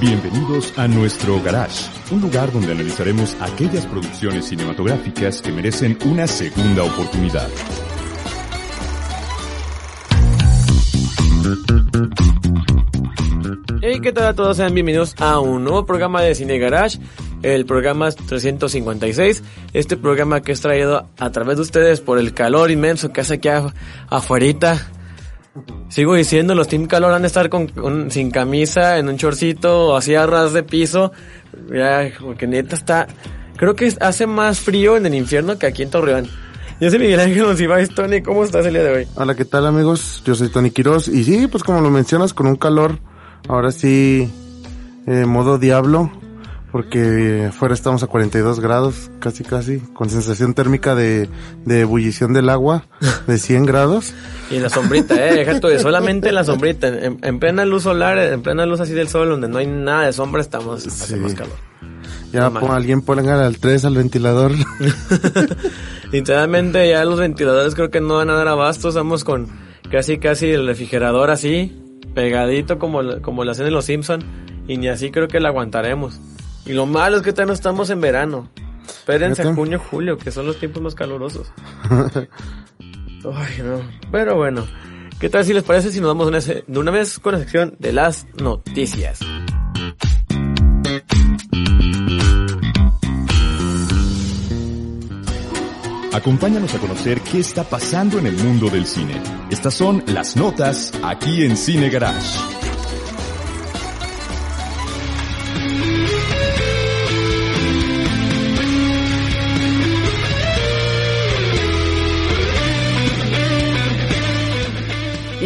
Bienvenidos a nuestro garage, un lugar donde analizaremos aquellas producciones cinematográficas que merecen una segunda oportunidad. Hey, ¿qué tal a todos? Sean bienvenidos a un nuevo programa de Cine Garage, el programa 356. Este programa que es traído a través de ustedes por el calor inmenso que hace aquí afuera. Sigo diciendo, los Team Calor van a estar con, sin camisa, en un chorcito, así a ras de piso. Ya, porque neta está... Creo que hace más frío en el infierno que aquí en Torreón. Yo soy Miguel Ángel Monsiváis. Tony, ¿cómo estás el día de hoy? Hola, ¿qué tal amigos? Yo soy Tony Quiroz. Y sí, pues como lo mencionas, con un calor, ahora sí, eh, modo diablo, porque afuera estamos a 42 grados, casi casi, con sensación térmica de, de ebullición del agua de 100 grados. Y la sombrita, eh, de solamente la sombrita, en, plena luz solar, en plena luz así del sol, donde no hay nada de sombra, estamos, hacemos calor. Ya alguien ponga al 3 al ventilador. Literalmente ya los ventiladores creo que no van a dar abasto, estamos con casi casi el refrigerador así, pegadito como, como lo hacen en los Simpson y ni así creo que lo aguantaremos. Y lo malo es que todavía no estamos en verano. Espérense a junio, julio, que son los tiempos más calurosos. Ay, no. Pero bueno, ¿qué tal si les parece si nos vamos de una vez con la sección de las noticias? Acompáñanos a conocer qué está pasando en el mundo del cine. Estas son las notas aquí en Cine Garage.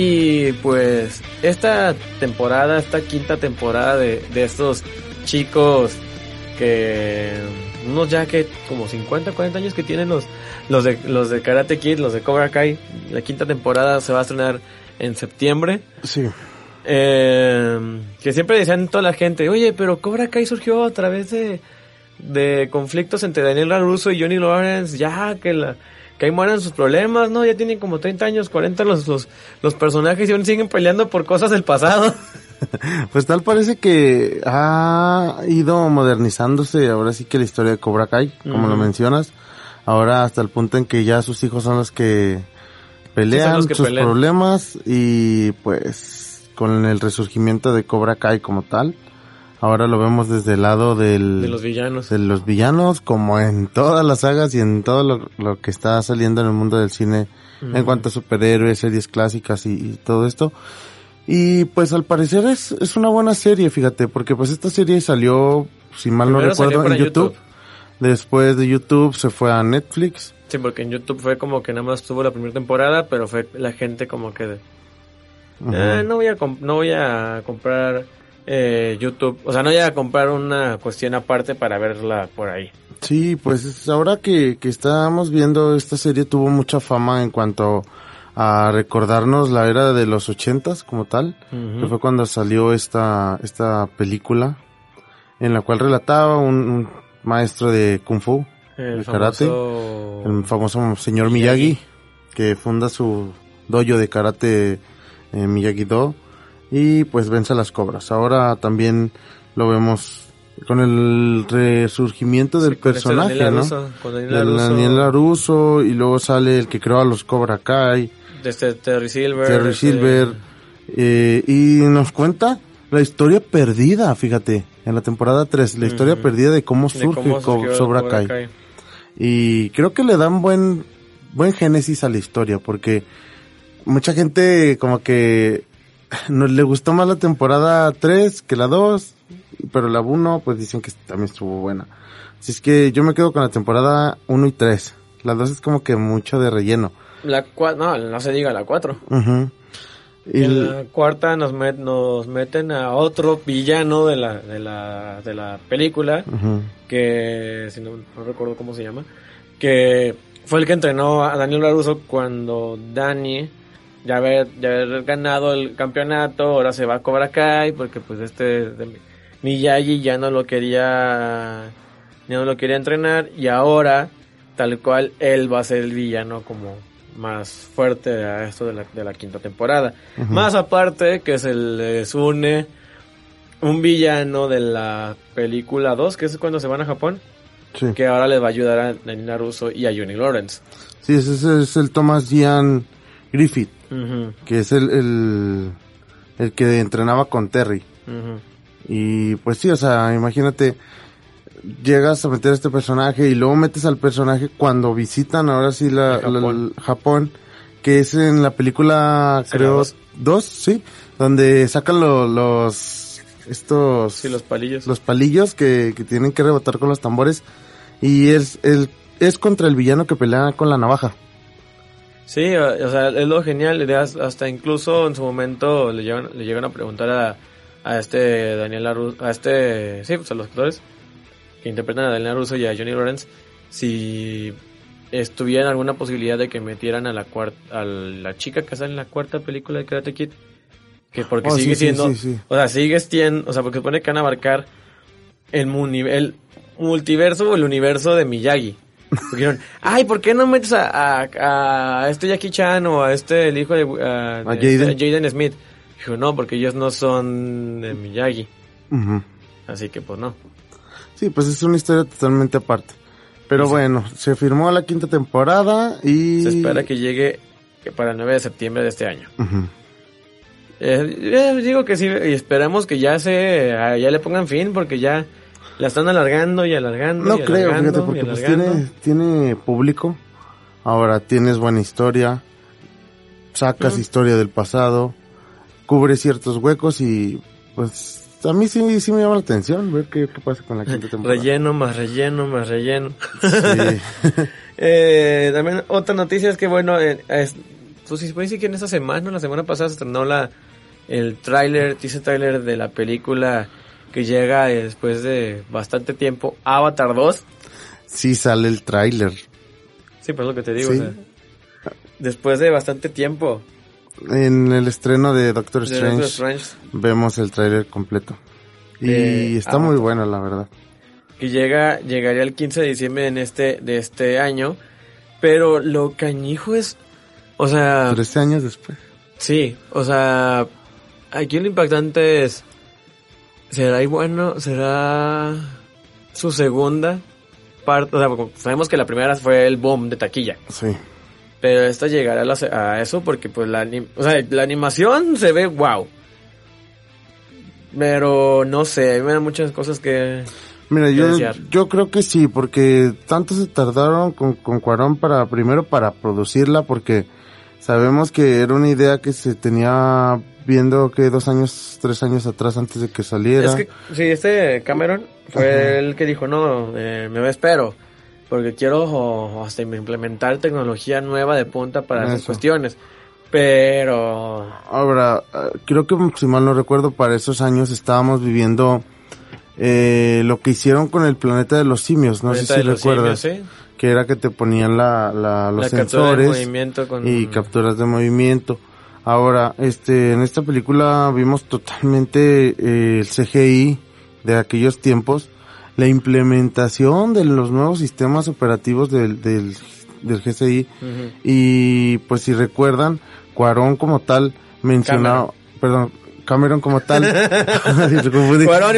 Y pues esta temporada, esta quinta temporada de, de estos chicos que unos ya que como 50, 40 años que tienen los los de los de Karate Kid, los de Cobra Kai, la quinta temporada se va a estrenar en septiembre. Sí. Eh, que siempre decían toda la gente, oye, pero Cobra Kai surgió a través de, de conflictos entre Daniel LaRusso y Johnny Lawrence, ya que la que ahí mueran sus problemas, ¿no? Ya tienen como 30 años, 40 los, los, los personajes y aún siguen peleando por cosas del pasado. pues tal parece que ha ido modernizándose ahora sí que la historia de Cobra Kai, como lo mencionas. Ahora hasta el punto en que ya sus hijos son los que pelean sus problemas y pues con el resurgimiento de Cobra Kai como tal Ahora lo vemos desde el lado del, de los villanos. De los villanos, como en todas las sagas y en todo lo, que está saliendo en el mundo del cine en cuanto a superhéroes, series clásicas y, todo esto. Y pues al parecer es, es una buena serie, fíjate, porque pues esta serie salió, si mal no recuerdo, en YouTube. Después de YouTube se fue a Netflix. Sí, porque en YouTube fue como que nada más tuvo la primera temporada, pero fue la gente como que de, eh, no voy a no voy a comprar eh, YouTube. O sea, no llega a comprar una cuestión aparte para verla por ahí. Sí, pues ahora que, que estábamos viendo esta serie tuvo mucha fama en cuanto a recordarnos la era de los ochentas como tal, que fue cuando salió esta, esta película en la cual relataba un, maestro de Kung Fu, el de karate, el famoso señor Miyagi, que funda su dojo de karate eh, Miyagi-Do y pues vence a las cobras. Ahora también lo vemos con el resurgimiento del personaje, ¿no? Daniel Daniel Laruso y luego sale el que creó a los Cobra Kai. Desde Terry Silver. Terry Silver. Eh, y nos cuenta la historia perdida, fíjate, en la temporada 3, la historia perdida de cómo surge Cobra, Kai. Y creo que le dan buen buen génesis a la historia porque mucha gente como que nos le gustó más la temporada 3 que la 2, pero la 1 pues dicen que también estuvo buena. Así es que yo me quedo con la temporada 1 y 3. La 2 es como que mucho de relleno. La no, no se diga la 4. Y en la cuarta nos, nos meten a otro villano de la, de la, de la película, que si no, no recuerdo cómo se llama, que fue el que entrenó a Daniel LaRusso cuando Danny ya haber, ya haber ganado el campeonato, ahora se va a Cobra Kai porque pues este Miyagi ya no lo quería ya no lo quería entrenar y ahora tal cual él va a ser el villano como más fuerte a esto de la, de la quinta temporada. Más aparte que se les une un villano de la película 2, que es cuando se van a Japón, que ahora les va a ayudar a Nina Russo y a Johnny Lawrence. Sí, ese es el Thomas Ian Griffith, que es el, el, que entrenaba con Terry. Y pues sí, o sea, imagínate, llegas a meter a este personaje y luego metes al personaje cuando visitan ahora sí la, Japón. que es en la película, creo, dos? sí, donde sacan los, estos... Sí, los palillos. Los palillos que, que tienen que rebotar con los tambores. Y es, el, es contra el villano que pelea con la navaja. Sí, o sea, es lo genial, hasta incluso en su momento le llegan, le llegan a preguntar a, a este Daniel Laruso, a este, sí, pues a los actores que interpretan a Daniel Laruso y a Johnny Lawrence, si estuvieran alguna posibilidad de que metieran a la cuarta, a la chica que sale en la cuarta película de Karate Kid, que porque oh, sigue siendo, o sea, sigue siendo, o sea, porque supone que van a abarcar el, el multiverso o el universo de Miyagi. Dijeron, ay, ¿por qué no metes a, a, este Jackie Chan o a este, el hijo de, Jaden? Smith? Dijo, no, porque ellos no son de Miyagi. Así que pues no. Sí, pues es una historia totalmente aparte. Pero bueno, se firmó la quinta temporada y... Se espera que llegue para el 9 de septiembre de este año. Eh, digo que sí, y esperamos que ya se ya le pongan fin porque ya la están alargando y alargando. No creo, fíjate, porque pues tiene, tiene público. Ahora tienes buena historia. Sacas historia del pasado. Cubre ciertos huecos y pues a mí sí, sí me llama la atención ver qué, pasa con la quinta temporada. Relleno, más relleno, más relleno. Sí. eh, también otra noticia es que bueno, eh, es, pues si decir que en esta semana, la semana pasada se estrenó la, el tráiler, teaser tráiler de la película que llega después de bastante tiempo, Avatar 2. Sí, sale el tráiler. Sí, pues lo que te digo. después de bastante tiempo. En el estreno de Doctor Strange, vemos el tráiler completo. Y está muy bueno, la verdad. Que llega, llegaría el 15 de diciembre en este, de este año. Pero lo cañijo es, o sea... 13 años después. Sí, o sea, aquí lo impactante es será bueno, será su segunda parte, o sea, sabemos que la primera fue el boom de taquilla. Sí. Pero esta llegará a, eso porque pues la, o sea, la animación se ve wow. Pero no sé, hay muchas cosas que Mira, yo, yo creo que sí, porque tanto se tardaron con, con Cuarón para, primero para producirla, porque sabemos que era una idea que se tenía viendo que dos años, tres años atrás antes de que saliera. Es que, sí, este Cameron fue el que dijo, no, eh, me espero, porque quiero hasta implementar tecnología nueva de punta para esas cuestiones. Pero... Ahora, eh, creo que si mal no recuerdo, para esos años estábamos viviendo eh, lo que hicieron con el planeta de los simios, no sé si recuerdas. Que era que te ponían la, la los sensores y capturas de movimiento. Ahora, este, en esta película vimos totalmente eh, el CGI de aquellos tiempos, la implementación de los nuevos sistemas operativos del, del, del GCI y pues si recuerdan, Cuarón como tal mencionado, perdón, Cameron como tal. Cuarón,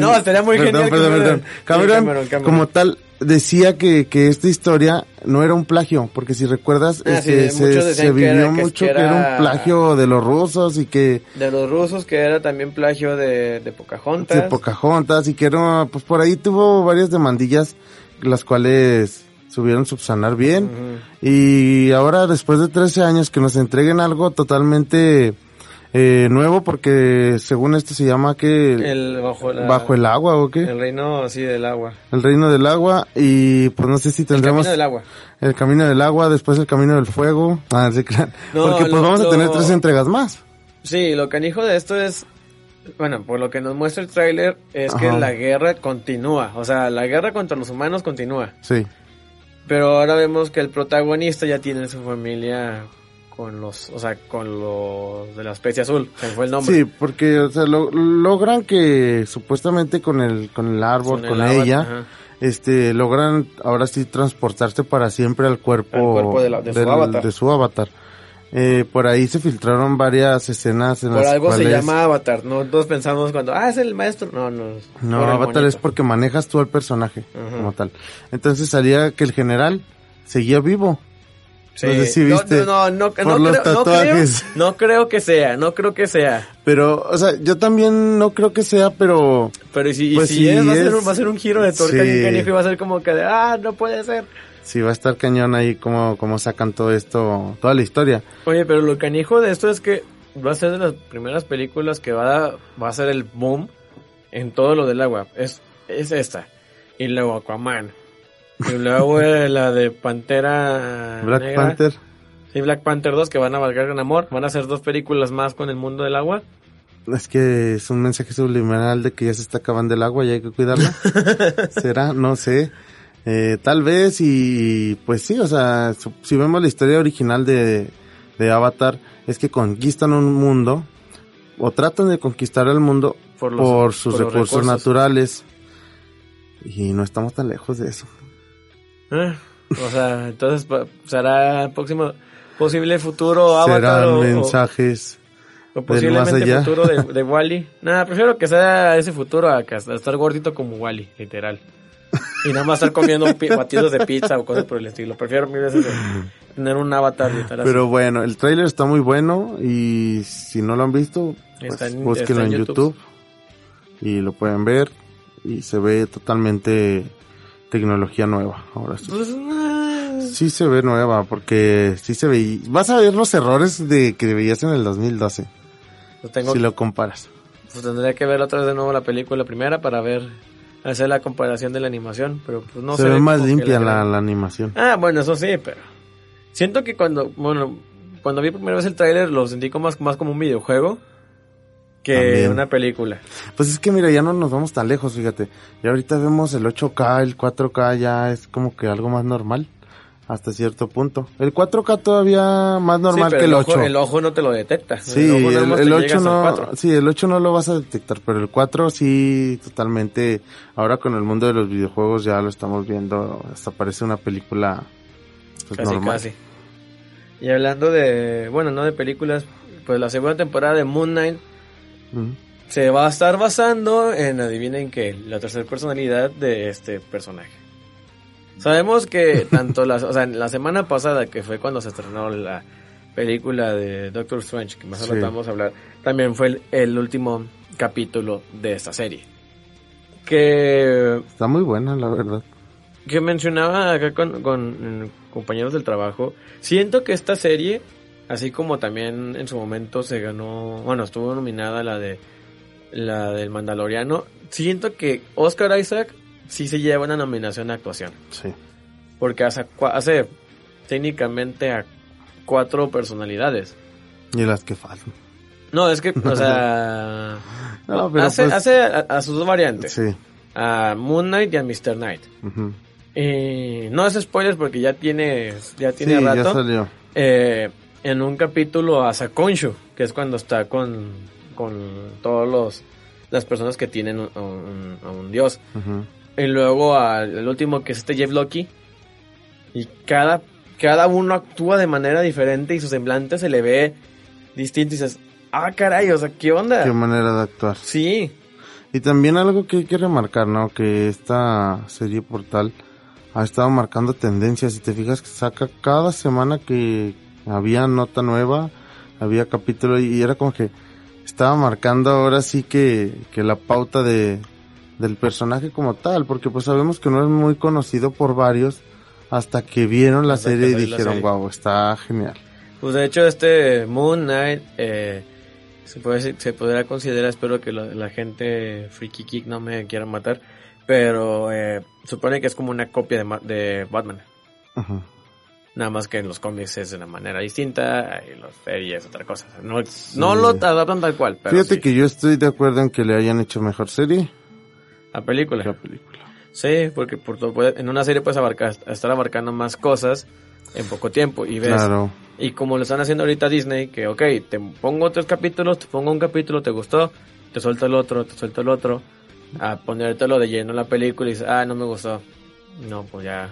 no, estaría muy genial. Perdón, perdón. Cameron, como tal decía que, que esta historia no era un plagio, porque si recuerdas, ah, este, se, vivió mucho que era, un plagio de los rusos y que... De los rusos, que era también plagio de, de Pocahontas. De Pocahontas y que era, pues por ahí tuvo varias demandillas, las cuales subieron subsanar bien. Y ahora, después de 13 años, que nos entreguen algo totalmente eh, nuevo porque según esto se llama que el bajo, el agua o qué el reino sí del agua. El reino del agua y pues no sé si tendremos el camino del agua. el camino del agua después el camino del fuego. Ah sí claro. Porque pues vamos a tener tres entregas más. Sí lo canijo de esto es bueno por lo que nos muestra el tráiler es que la guerra continúa. O sea la guerra contra los humanos continúa. Sí. Pero ahora vemos que el protagonista ya tiene su familia con los, o sea, con los de la especie azul, fue el nombre. Sí, porque, o sea, logran que supuestamente con el, con el árbol, con, ella, este, logran ahora sí transportarse para siempre al cuerpo, de, su avatar. de, su avatar. Eh, por ahí se filtraron varias escenas en Por las algo se llama Avatar, no todos pensamos cuando, ah, es el maestro. No, no. No, Avatar es porque manejas tú al personaje como tal. Entonces salía que el general seguía vivo. Sí. No sé si No, viste No, no, no, por no los creo, no creo- tatuajes. no creo que sea, no creo que sea. Pero, o sea, yo también no creo que sea, pero Pero y si, y Pues si sí es, va, a ser es. un, va a ser un giro de tuerca Sí. bien canijo y va a ser como que de, ah, no puede ser. sí va a estar cañón ahí como, como sacan todo esto, toda la historia. Oye, pero lo canijo de esto es que va a ser de las primeras películas que va a, va a ser el boom en todo lo del agua. Es, es esta. Y luego Aquaman. Y luego la de Pantera Black Negra. Panther. Sí, Black Panther 2 que van a valgar con amor. Van a ser dos películas más con el mundo del agua. Es que es un mensaje subliminal de que ya se está acabando el agua y hay que cuidarla. ¿Será? No sé. Eh, tal vez y pues sí, o sea, si vemos la historia original de, de Avatar, es que conquistan un mundo o tratan de conquistar el mundo Por sus por los recursos, recursos. naturales. Y no estamos tan lejos de eso. Eh, o sea, entonces será el próximo posible futuro Avatar Serán o, mensajes. o posiblemente allá. futuro de, de Wally. Nada, prefiero que sea ese futuro a, estar gordito como Wally, literal. Y nada más estar comiendo batidos de pizza o cosas por el estilo. Prefiero mil veces de tener un avatar literal. Pero bueno, el tráiler está muy bueno y si no lo han visto, pues en- búsquenlo en YouTube. YouTube. y lo pueden ver y se ve totalmente tecnología nueva. Ahora sí. Pues, ah, Sí se ve nueva porque sí se ve. Vas a ver los errores de que veías en el 2012 pues tengo, si lo comparas. pues tendría que ver otra vez de nuevo la película primera para ver, hacer la comparación de la animación. Pero pues no se ve más limpia la, la animación. Ah, bueno, eso sí, pero siento que cuando, bueno, cuando vi primera vez el tráiler lo sentí como más, más como un videojuego que También. una película. Pues es que mira, ya no nos vamos tan lejos, fíjate. Y ahorita vemos el 8K, el 4K ya es como que algo más normal hasta cierto punto. El 4K todavía más normal Sí, pero que el, ojo, 8. el ojo no te lo detecta. Sí, ojo el, el llega 8 hasta el no, 4. sí, el 8 no lo vas a detectar, pero el 4 sí, totalmente. Ahora con el mundo de los videojuegos ya lo estamos viendo, hasta parece una película pues, Casi, normal. casi. Y hablando de, bueno, no de películas, pues la segunda temporada de Moon Knight Se va a estar basando en, adivinen qué, la tercera personalidad de este personaje. Sabemos que tanto la, o sea, la semana pasada, que fue cuando se estrenó la película de Doctor Strange, que más Sí. adelante vamos a hablar, también fue el, el último capítulo de esta serie. Que Está muy buena, la verdad. que mencionaba acá con, con, compañeros del trabajo, siento que esta serie, así como también en su momento se ganó, bueno, estuvo nominada la de la del Mandaloriano, siento que Oscar Isaac sí se lleva una nominación a actuación, Sí. porque hace, hace técnicamente a cuatro personalidades. Y las que faltan. No, es que, o sea, No, pero hace, pues- hace a, a sus dos variantes, Sí. a Moon Knight y a Mr. Knight. ujú. Y no es spoilers porque ya tiene, ya tiene Sí, ya rato. salió. eh, en un capítulo a Sakonshu, que es cuando está con, con todos los las personas que tienen un- a un, a un dios. Ujú. Y luego al el último que es este Jeff Loki. Y cada, cada uno actúa de manera diferente y su semblante se le ve distinto y dices, ah caray, o sea, ¿qué onda? Qué manera de actuar. Sí, Y también algo que hay que remarcar, ¿no? Que esta serie portal ha estado marcando tendencias. Si te fijas saca cada semana que había nota nueva, había capítulo y era como que estaba marcando ahora sí que, que la pauta de, del personaje como tal, porque pues sabemos que no es muy conocido por varios hasta que vieron la Hasta serie y dijeron, serie. wow, está genial. Pues de hecho este Moon Knight eh, se, puede, se podrá considerar, espero que la, la gente Freaky Kick no me quiera matar, pero eh, supone que es como una copia de, de Batman. Ujú. Nada más que en los cómics es de una manera distinta y los series otra cosa. No, no lo adaptan tal cual, pero Fíjate sí, que yo estoy de acuerdo en que le hayan hecho mejor serie la película. la película. Sí, porque por todo en una serie puedes abarcar, estar abarcando más cosas en poco tiempo y ves Claro. Y como lo están haciendo ahorita Disney, que ok, te pongo tres capítulos, te pongo un capítulo, te gustó, te suelto el otro, te suelto el otro, a ponértelo de lleno en la película y dices, ah, no me gustó. No, pues ya,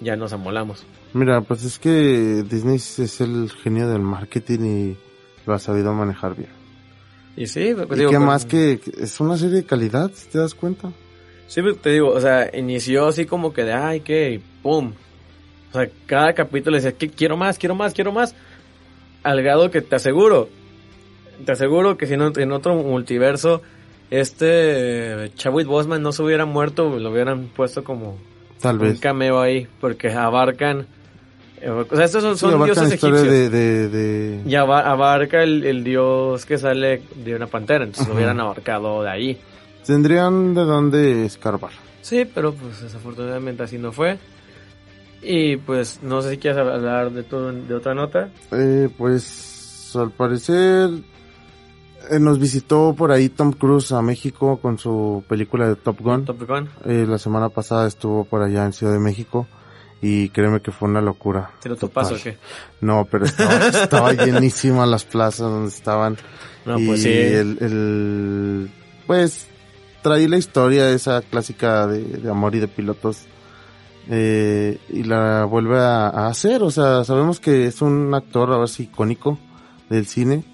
ya nos amolamos. Mira, pues es que Disney es el genio del marketing y lo ha sabido manejar bien. Y sí, pues, ¿Y qué pues, más que, es una serie de calidad, te das cuenta. Sí, pues, te digo, o sea, inició así como que de, ay, qué, pum. O sea, cada capítulo decía, que quiero más, quiero más, quiero más. Al grado que te aseguro, te aseguro que si no, en otro multiverso, este Chadwick Bosman no se hubiera muerto, lo hubieran puesto como Tal vez. un cameo ahí, porque abarcan o sea, estos son, son dioses egipcios. De, de, Y abarca el, dios que sale de una pantera, entonces lo hubieran abarcado de ahí. Tendrían de dónde escarbar. Sí, pero pues desafortunadamente así no fue. Y pues no sé si quieres hablar de todo de otra nota. Eh, pues al parecer eh, nos visitó por ahí Tom Cruise a México con su película de Top Gun. Top Gun. Eh, la semana pasada estuvo por allá en Ciudad de México y créeme que fue una locura. ¿Te lo topas o qué? No, pero estaba, estaba llenísima las plazas donde estaban. No, pues sí. El, el, pues traí la historia esa clásica de, amor y de pilotos eh, y la vuelve a, hacer. O sea, sabemos que es un actor a ver si icónico del cine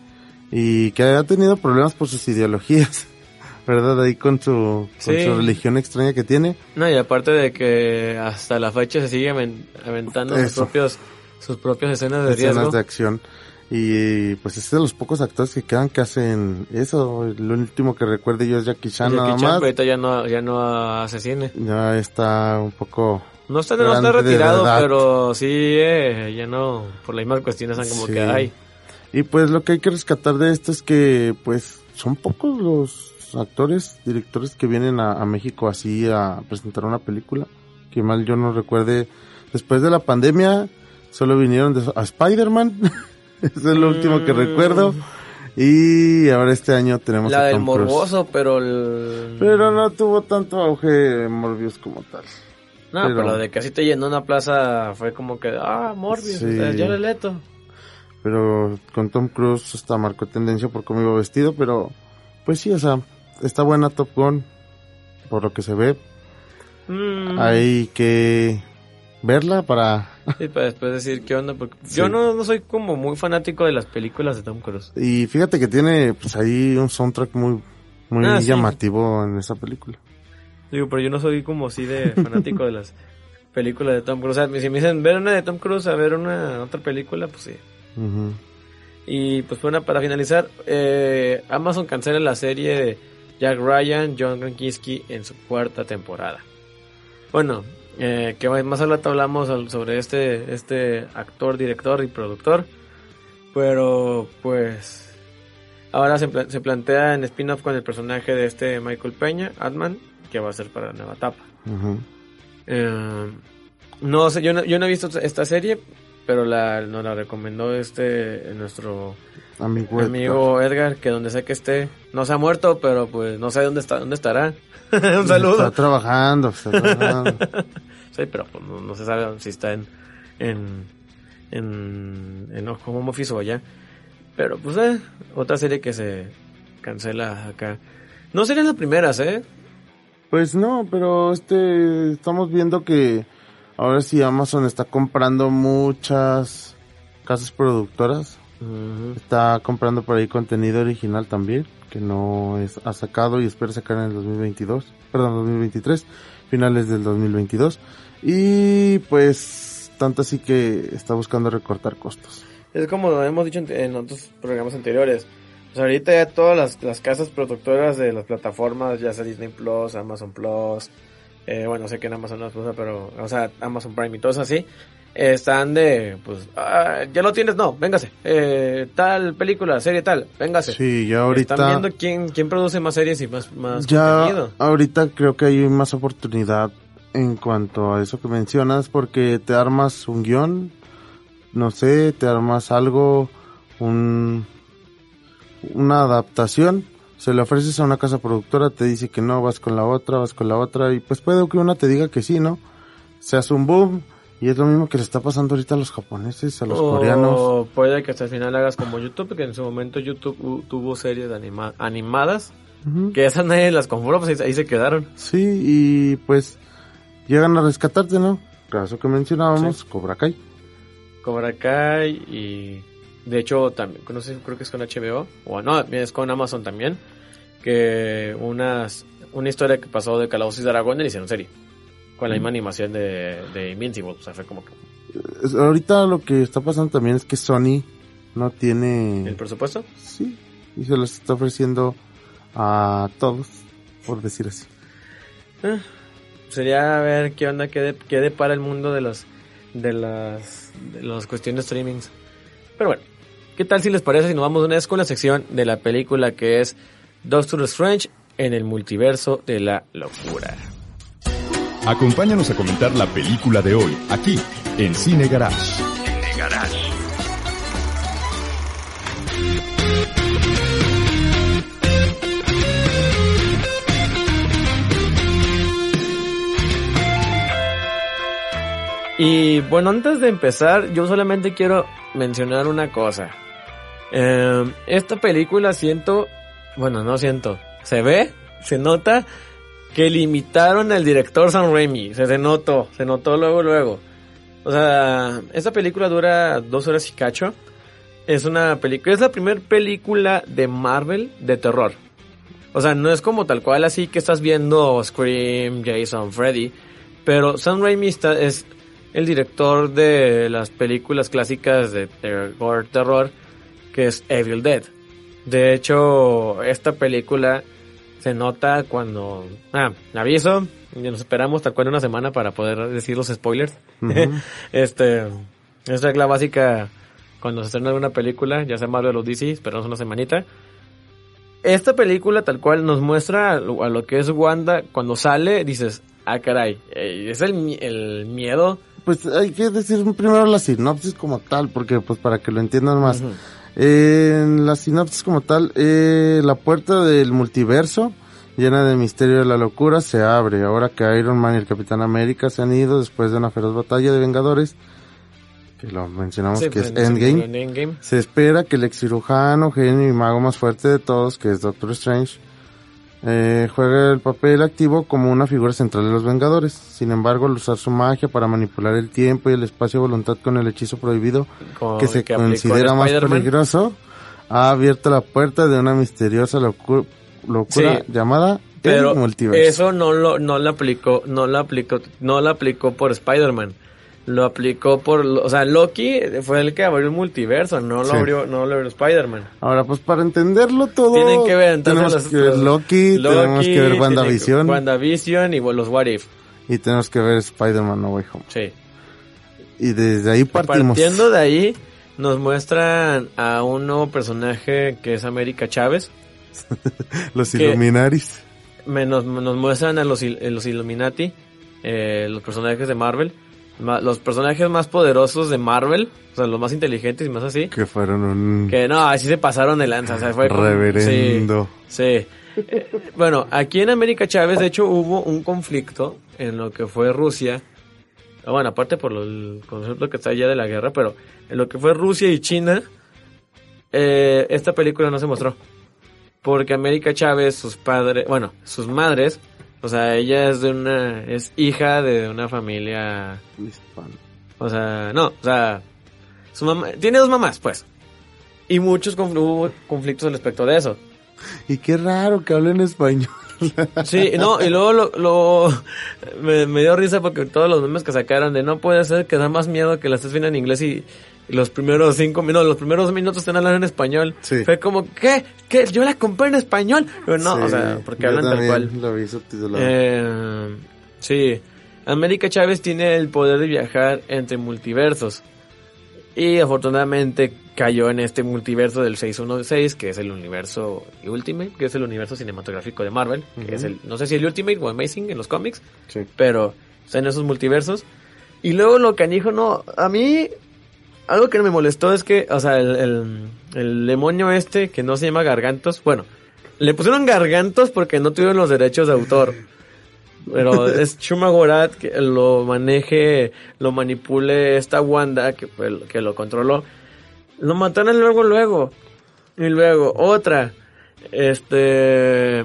y que ha tenido problemas por sus ideologías. ¿Verdad? Ahí con su, con su religión extraña que tiene. No, y aparte de que hasta la fecha se sigue aventando sus propios, sus propias escenas de escenas de acción. Y pues es de los pocos actores que quedan que hacen eso. Lo último que recuerde yo es Jackie Chan Jackie nada Chan, más. ahorita ya no, ya no hace cine. Ya está un poco... No está, no está retirado, pero sí, eh, ya no, por las mismas cuestiones como que hay. Y pues lo que hay que rescatar de esto es que pues son pocos los actores, directores que vienen a, México así a presentar una película. Que mal yo no recuerde. Después de la pandemia, solo vinieron a Spider-Man. es el último que recuerdo. Mm. Y ahora este año tenemos la del Morboso, pero el... pero no tuvo tanto auge Morbius como tal. No, pero, lo de que así te llenó una plaza fue como que ah Morbius, ya le leto. Pero con Tom Cruise hasta marcó tendencia por cómo iba vestido, pero pues sí, o sea, está buena Top Gun, por lo que se ve. Mm. Hay que verla para... Sí, para después decir qué onda, porque yo no, no, soy como muy fanático de las películas de Tom Cruise. Y fíjate que tiene pues ahí un soundtrack muy, muy ah, llamativo en esa película. Digo, pero yo no soy como así de fanático de las películas de Tom Cruise. O sea, si me dicen ver una de Tom Cruise a ver una otra película, pues sí. Y pues bueno, para finalizar, eh, Amazon cancela la serie de Jack Ryan, John Krasinski en su cuarta temporada. Bueno, eh, que más adelante hablamos sobre este, este actor, director y productor. Pero pues ahora se, plantea en spin-off con el personaje de este Michael Peña, Atman, que va a ser para la nueva etapa. Eh, no sé, yo no, yo no he visto esta serie, pero la, nos la recomendó este nuestro amigo, Edgar. que donde sé que esté, no se ha muerto, pero pues no sé dónde está, dónde estará. Un saludo. Está trabajando, está trabajando. sí, pero pues, no, se sabe si está en en en, en Home Office o allá. Pero pues eh, otra serie que se cancela acá. No serían las primeras, ¿eh? Pues no, pero este estamos viendo que ahora sí Amazon está comprando muchas casas productoras Está comprando por ahí contenido original también, que no es, ha sacado y espera sacar en el 2022, perdón, 2023, finales del 2022. Y pues, tanto así que está buscando recortar costos. Es como lo hemos dicho en, otros programas anteriores. Pues ahorita ya todas las, las, casas productoras de las plataformas, ya sea Disney Plus, Amazon Plus, eh, bueno, sé que en Amazon no es pero, o sea, Amazon Prime y todo eso así, están de, pues, ah, ya lo tienes, no, véngase, eh, tal película, serie tal, véngase. Sí, ya ahorita. Están viendo quién, quién produce más series y más, más ya Ahorita creo que hay más oportunidad en cuanto a eso que mencionas, porque te armas un guion, no sé, te armas algo, un, una adaptación, se le ofreces a una casa productora, te dice que no, vas con la otra, vas con la otra, y pues puede que una te diga que sí, ¿no? Se hace un boom, y es lo mismo que le está pasando ahorita a los japoneses, a los coreanos. Puede que hasta el final hagas como YouTube, que en su momento YouTube tuvo series animadas, que esas nadie las compró, pues ahí se quedaron. Sí, y pues llegan a rescatarte, ¿no? Caso que mencionábamos, Cobra Kai. Cobra Kai y de hecho también, no sé, creo que es con HBO, o no, es con Amazon también, que unas, una historia que pasó de Calabozos y Dragón le hicieron serie, con la misma animación de, de Invincible, o sea, fue como que... Ahorita lo que está pasando también es que Sony no tiene... ¿El presupuesto? Sí, y se los está ofreciendo a todos, por decir así. Eh, sería ver qué onda, qué, de, qué depara el mundo de los de las, de las cuestiones de streamings. Pero bueno, ¿qué tal si les parece si nos vamos una vez con la sección de la película que es Doctor Strange en el multiverso de la locura? Acompáñanos a comentar la película de hoy, aquí, en Cine Garage. Cine Garage. Y bueno, antes de empezar, yo solamente quiero mencionar una cosa. Eh, esta película siento, bueno, no siento, se ve, se nota que limitaron al director Sam Raimi. Se, se notó, se notó luego, luego. O sea, esta película dura dos horas y cacho. Es una película, es la primera película de Marvel de terror. O sea, no es como tal cual así que estás viendo Scream, Jason, Freddy. Pero Sam Raimi está, es, el director de las películas clásicas de terror, terror que es Evil Dead. De hecho, esta película se nota cuando... Ah, aviso, nos esperamos tal cual una semana para poder decir los spoilers. este, es regla básica cuando se estrena una película, ya sea Marvel o DC, esperamos una semanita. Esta película tal cual nos muestra a lo, que es Wanda cuando sale, dices, ah caray, eh, es el, el miedo pues hay que decir primero la sinopsis como tal, porque pues para que lo entiendan más. En la sinopsis como tal, eh, la puerta del multiverso, llena de misterio de la locura, se abre. Ahora que Iron Man y el Capitán América se han ido después de una feroz batalla de Vengadores, que lo mencionamos que es Endgame, se espera que el ex cirujano, genio y mago más fuerte de todos, que es Doctor Strange, eh, juega el papel activo como una figura central de los Vengadores. Sin embargo, al usar su magia para manipular el tiempo y el espacio de voluntad con el hechizo prohibido, que se considera más peligroso, ha abierto la puerta de una misteriosa locura llamada pero Eso no lo no lo aplicó, no lo aplicó, no lo aplicó por Spider-Man lo aplicó por, o sea, Loki fue el que abrió el multiverso, no lo abrió, no lo abrió Spider-Man. Ahora, pues para entenderlo todo, tienen que ver entonces tenemos que ver Loki, tenemos que ver WandaVision, WandaVision y los What If. Y tenemos que ver Spider-Man No Way Home. Sí. Y desde ahí partimos. Partiendo de ahí, nos muestran a un nuevo personaje que es América Chávez. los Illuminaris. Nos, nos muestran a los, los Illuminati, eh, los personajes de Marvel los personajes más poderosos de Marvel, o sea, los más inteligentes y más así. Que fueron un... Que no, así se pasaron de lanza, o sea, fue... Reverendo. Sí, eh, bueno, aquí en América Chávez, de hecho, hubo un conflicto en lo que fue Rusia. Bueno, aparte por el concepto que está allá de la guerra, pero en lo que fue Rusia y China, eh, esta película no se mostró. Porque América Chávez, sus padres, bueno, sus madres o sea, ella es de una, es hija de una familia O sea, no, o sea, su mamá, tiene dos mamás, pues. Y muchos hubo conflictos respecto de eso. Y qué raro que hablen español. Sí, no, y luego lo, lo me, me, dio risa porque todos los memes que sacaron de no puede ser que da más miedo que la estés viendo en inglés y, los primeros cinco minutos, los primeros minutos te hablar en español. Sí. Fue como, ¿qué? ¿Qué? Yo la compré en español. Pero no, o sea, porque hablan tal cual. Lo vi eh, sí. América Chávez tiene el poder de viajar entre multiversos. Y afortunadamente cayó en este multiverso del 616, que es el universo Ultimate, que es el universo cinematográfico de Marvel, que es el, no sé si el Ultimate o Amazing en los cómics, sí. pero está en esos multiversos. Y luego lo canijo, no, a mí algo que me molestó es que, o sea, el, el, demonio este, que no se llama Gargantos, bueno, le pusieron Gargantos porque no tuvieron los derechos de autor. Pero es Chuma Gorat que lo maneje, lo manipule esta Wanda que, que lo controló. Lo mataron luego, luego. Y luego, otra. Este.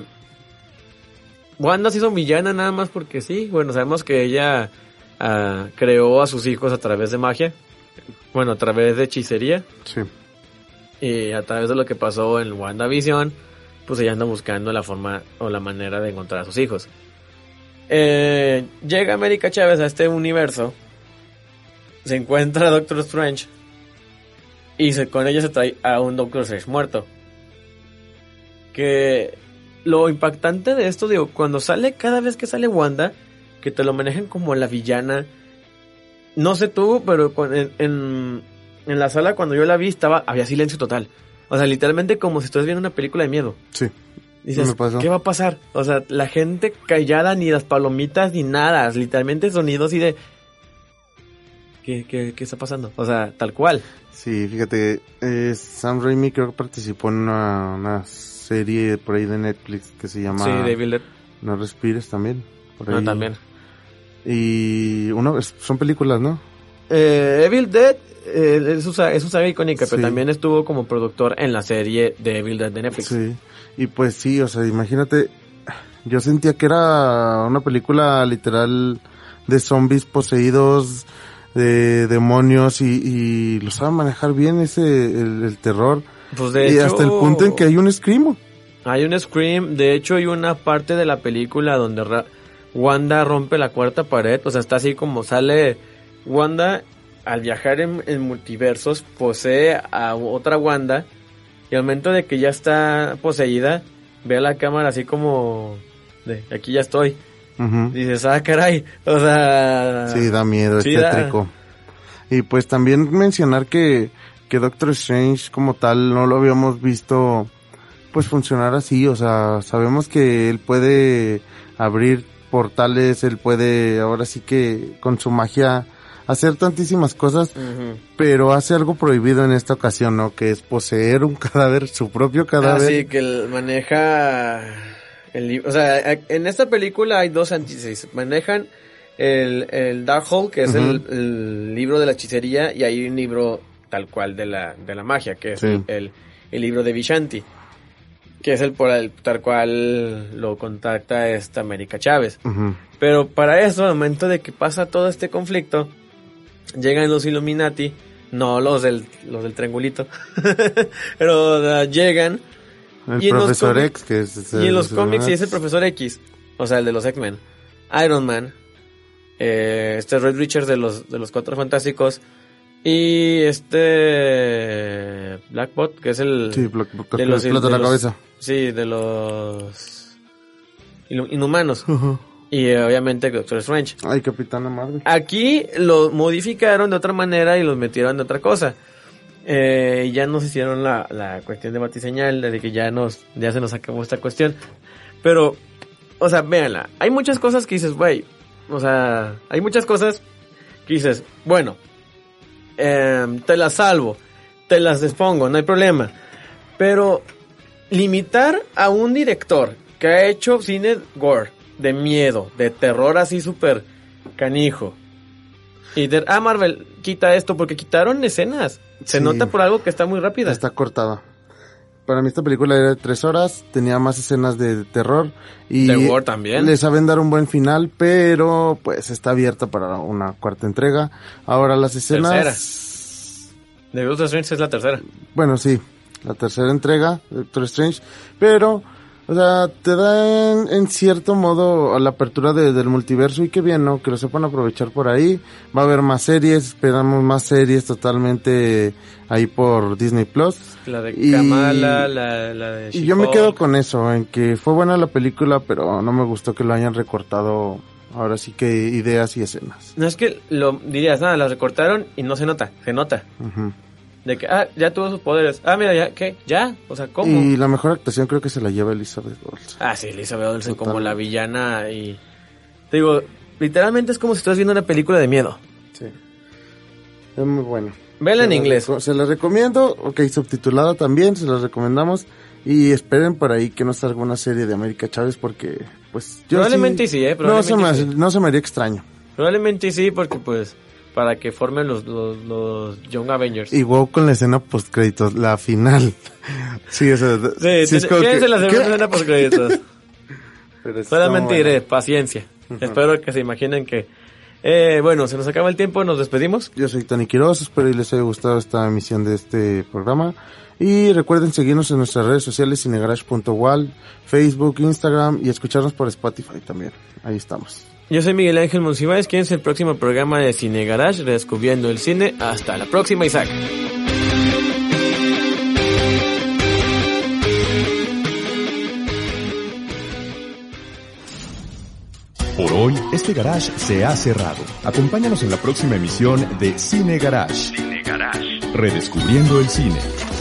Wanda se hizo villana nada más porque sí. Bueno, sabemos que ella ah, creó a sus hijos a través de magia bueno, a través de hechicería. Sí. Y a través de lo que pasó en WandaVision, pues ella anda buscando la forma o la manera de encontrar a sus hijos. Eh, llega América Chávez a este universo, se encuentra a Doctor Strange y se, con ella se trae a un Doctor Strange muerto. Que lo impactante de esto, digo, cuando sale, cada vez que sale Wanda, que te lo manejan como la villana. No sé tú, pero en, en, en la sala cuando yo la vi estaba, había silencio total. O sea, literalmente como si estuvieras viendo una película de miedo. Sí. Dices, ¿qué va a pasar? O sea, la gente callada, ni las palomitas, ni nada. Literalmente sonidos y de... ¿Qué, qué, qué está pasando? O sea, tal cual. Sí, fíjate, eh, Sam Raimi creo que participó en una, una, serie por ahí de Netflix que se llama... Sí. No respires también. Por No, ahí. también. Y uno, son películas, ¿no? Eh, Evil Dead eh, es, una, es una saga icónica, pero también estuvo como productor en la serie de Evil Dead de Netflix. Sí. Y pues sí, o sea, imagínate, yo sentía que era una película literal de zombies poseídos, de demonios y, y lo sabe manejar bien ese, el, el terror. Pues de y hecho, hasta el punto en que hay un screamo. Hay un Scream, de hecho hay una parte de la película donde Ra- Wanda rompe la cuarta pared, o sea, está así como sale Wanda al viajar en, en multiversos, posee a otra Wanda y al momento de que ya está poseída, ve a la cámara así como de aquí ya estoy. Ujú. Dices, ah, caray, o sea... Sí, da miedo, es Sí, da. tétrico. Y pues también mencionar que, que Doctor Strange como tal no lo habíamos visto pues funcionar así, o sea, sabemos que él puede abrir portales, él puede ahora sí que con su magia hacer tantísimas cosas, pero hace algo prohibido en esta ocasión, ¿no? Que es poseer un cadáver, su propio Ah, cadáver. sí, que él maneja el libro. O sea, a- en esta película hay dos antítesis. Manejan el, el Darkhold, que es el, el libro de la hechicería, y hay un libro tal cual de la, de la magia, que es Sí. el, el libro de Vishanti. Que es el por el tal cual lo contacta esta América Chávez. Pero para eso, al momento de que pasa todo este conflicto, llegan los Illuminati, no los del, los del triangulito, pero llegan El Y profesor X, que es... y en los cómics sí es el profesor X, o sea, el de los X-Men, Iron Man, eh, este Red Richards de los, de los Cuatro Fantásticos, y este Blackbot, que es el... Sí, blo- de los- explota de la cabeza. Sí, de los... Inhu- Inhumanos. Y eh, obviamente Doctor Strange. Ay, Capitana Marvel. Aquí lo modificaron de otra manera y los metieron de otra cosa. Eh, ya nos hicieron la, la cuestión de batiseñal, de que ya nos, ya se nos acabó esta cuestión. Pero, o sea, véanla. Hay muchas cosas que dices, güey. O sea, hay muchas cosas que dices, bueno, em, te las salvo, te las despongo, no hay problema. Pero limitar a un director que ha hecho cine gore, de miedo, de terror así súper canijo. Y de, ah, Marvel, quita esto porque quitaron escenas. Se Sí. nota por algo que está muy rápida. Está cortada. Para mí esta película era de tres horas, tenía más escenas de terror y De gore también. le saben dar un buen final, pero pues está abierta para una cuarta entrega. Ahora las escenas... De Doctor Strange es la tercera. Bueno, sí, la tercera entrega, Doctor Strange, pero, o sea, te da en, en cierto modo la apertura de- del multiverso y qué bien, ¿no? Que lo sepan aprovechar por ahí. Va a haber más series, esperamos más series totalmente ahí por Disney Plus. La de Y- Kamala, la, la de Y yo me quedo con eso, en que fue buena la película, pero no me gustó que lo hayan recortado ahora sí que ideas y escenas. No es que lo dirías, nada, la recortaron y no se nota, se nota. Ujú. De que, ah, ya tuvo sus poderes. Ah, mira, ya, ¿qué? ¿Ya? O sea, ¿cómo? Y la mejor actuación creo que se la lleva Elizabeth Olsen. Ah, sí, Elizabeth Olsen como la villana y... Te digo, literalmente es como si estuvieras viendo una película de miedo. Sí. Es muy bueno. Vela en inglés. Se la recomiendo, ok, subtitulada también, se la recomendamos. Y esperen por ahí que no salga una serie de América Chávez porque, pues, yo Probablemente sí, eh, no, se me, probablemente sí. no se me haría extraño. Probablemente sí, porque pues, para que formen los, los, los Young Avengers. Y wow con la escena post créditos, la final. sí, o sea, Sí, sí es como ¿quién que- la segunda escena post créditos? Solamente diré, bueno, paciencia. Espero que se imaginen que Eh, bueno, se nos acaba el tiempo, nos despedimos. Yo soy Tony Quiroz, espero y les haya gustado esta emisión de este programa. Y recuerden seguirnos en nuestras redes sociales cinegarage.wall, Facebook, Instagram y escucharnos por Spotify también. Ahí estamos. Yo soy Miguel Ángel Monsiváis, quien es el próximo programa de Cine Garage, Descubriendo el Cine. Hasta la próxima, Isaac. Por hoy, este garage se ha cerrado. Acompáñanos en la próxima emisión de Cine Garage. Cine Garage. Redescubriendo el cine.